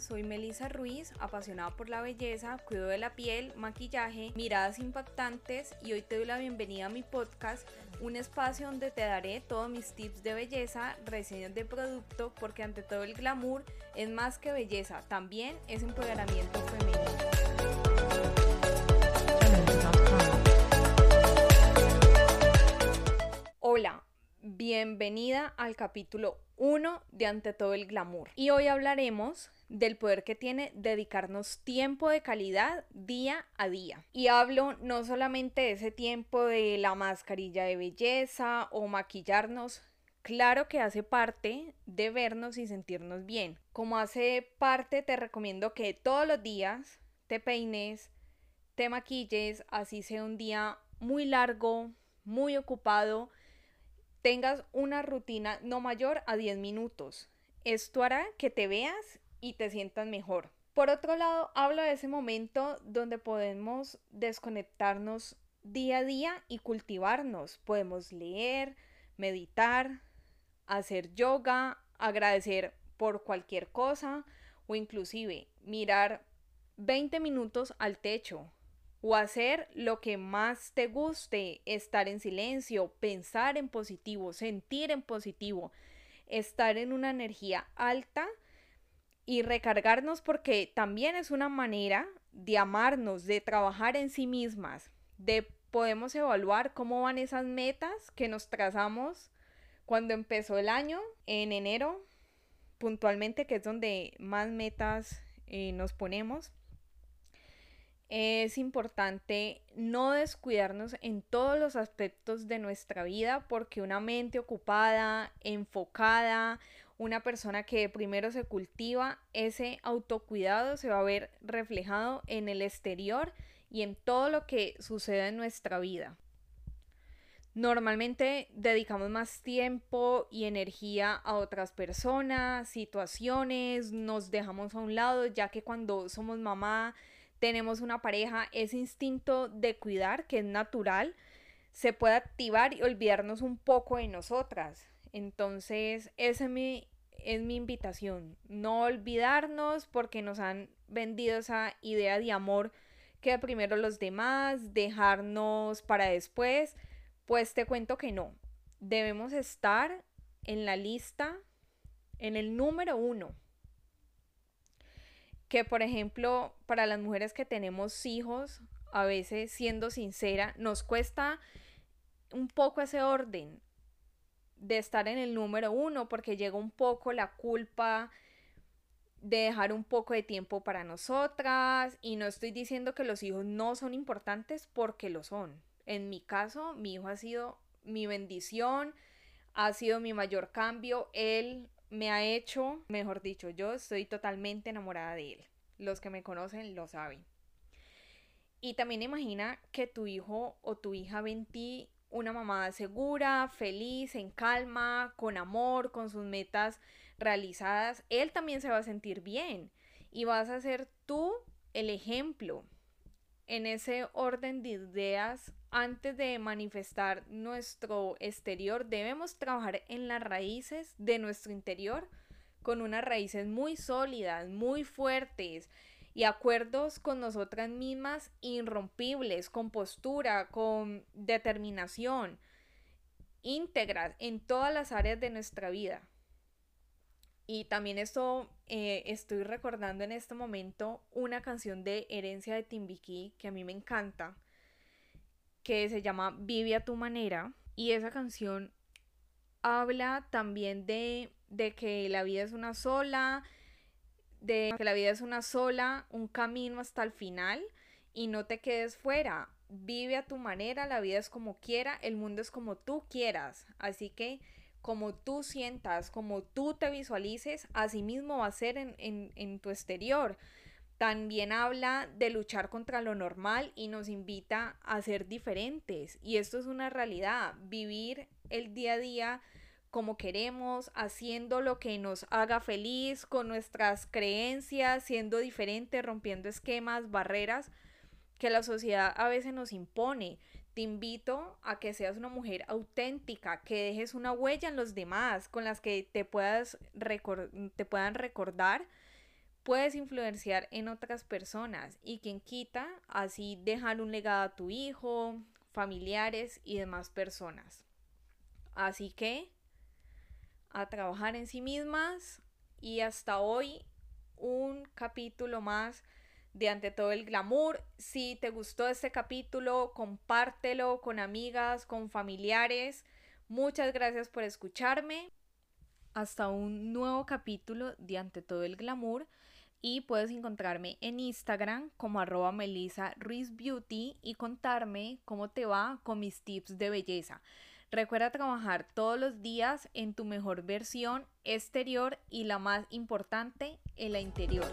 Soy Melissa Ruiz, apasionada por la belleza, cuido de la piel, maquillaje, miradas impactantes y hoy te doy la bienvenida a mi podcast, un espacio donde te daré todos mis tips de belleza, reseñas de producto, porque ante todo el glamour es más que belleza, también es empoderamiento femenino. Hola, bienvenida al capítulo 1 de Ante todo el glamour. Y hoy hablaremos del poder que tiene dedicarnos tiempo de calidad día a día. Y hablo no solamente de ese tiempo de la mascarilla de belleza o maquillarnos, claro que hace parte de vernos y sentirnos bien. Como hace parte, te recomiendo que todos los días te peines, te maquilles, así sea un día muy largo, muy ocupado, tengas una rutina no mayor a 10 minutos. Esto hará que te veas y te sientas mejor. Por otro lado, hablo de ese momento donde podemos desconectarnos día a día y cultivarnos. Podemos leer, meditar, hacer yoga, agradecer por cualquier cosa o inclusive mirar 20 minutos al techo, o hacer lo que más te guste, estar en silencio, pensar en positivo, sentir en positivo, estar en una energía alta y recargarnos porque también es una manera de amarnos, de trabajar en sí mismas, de podemos evaluar cómo van esas metas que nos trazamos cuando empezó el año, en enero, puntualmente, que es donde más metas eh, nos ponemos. Es importante no descuidarnos en todos los aspectos de nuestra vida porque una mente ocupada, enfocada, una persona que primero se cultiva, ese autocuidado se va a ver reflejado en el exterior y en todo lo que sucede en nuestra vida. Normalmente dedicamos más tiempo y energía a otras personas, situaciones, nos dejamos a un lado, ya que cuando somos mamá tenemos una pareja, ese instinto de cuidar, que es natural, se puede activar y olvidarnos un poco de nosotras. Entonces, esa es mi, es mi invitación. No olvidarnos porque nos han vendido esa idea de amor que primero los demás, dejarnos para después. Pues te cuento que no. Debemos estar en la lista, en el número uno que por ejemplo para las mujeres que tenemos hijos, a veces siendo sincera, nos cuesta un poco ese orden de estar en el número uno porque llega un poco la culpa de dejar un poco de tiempo para nosotras y no estoy diciendo que los hijos no son importantes porque lo son. En mi caso, mi hijo ha sido mi bendición, ha sido mi mayor cambio. Él me ha hecho, mejor dicho, yo estoy totalmente enamorada de él. Los que me conocen lo saben. Y también imagina que tu hijo o tu hija ven en ti una mamá segura, feliz, en calma, con amor, con sus metas realizadas. Él también se va a sentir bien y vas a ser tú el ejemplo en ese orden de ideas antes de manifestar nuestro exterior, debemos trabajar en las raíces de nuestro interior con unas raíces muy sólidas, muy fuertes y acuerdos con nosotras mismas irrompibles, con postura, con determinación, íntegras en todas las áreas de nuestra vida. Y también esto eh, estoy recordando en este momento una canción de Herencia de Timbiquí que a mí me encanta que se llama Vive a tu manera. Y esa canción habla también de, de que la vida es una sola, de que la vida es una sola, un camino hasta el final y no te quedes fuera. Vive a tu manera, la vida es como quiera, el mundo es como tú quieras. Así que como tú sientas, como tú te visualices, así mismo va a ser en, en, en tu exterior. También habla de luchar contra lo normal y nos invita a ser diferentes. Y esto es una realidad, vivir el día a día como queremos, haciendo lo que nos haga feliz, con nuestras creencias, siendo diferente, rompiendo esquemas, barreras que la sociedad a veces nos impone. Te invito a que seas una mujer auténtica, que dejes una huella en los demás, con las que te, puedas te puedan recordar puedes influenciar en otras personas y quien quita así dejar un legado a tu hijo, familiares y demás personas. Así que a trabajar en sí mismas y hasta hoy un capítulo más de ante todo el glamour. Si te gustó este capítulo, compártelo con amigas, con familiares. Muchas gracias por escucharme. Hasta un nuevo capítulo de ante todo el glamour. Y puedes encontrarme en Instagram como arroba Melissa Ruiz Beauty y contarme cómo te va con mis tips de belleza. Recuerda trabajar todos los días en tu mejor versión exterior y la más importante, en la interior.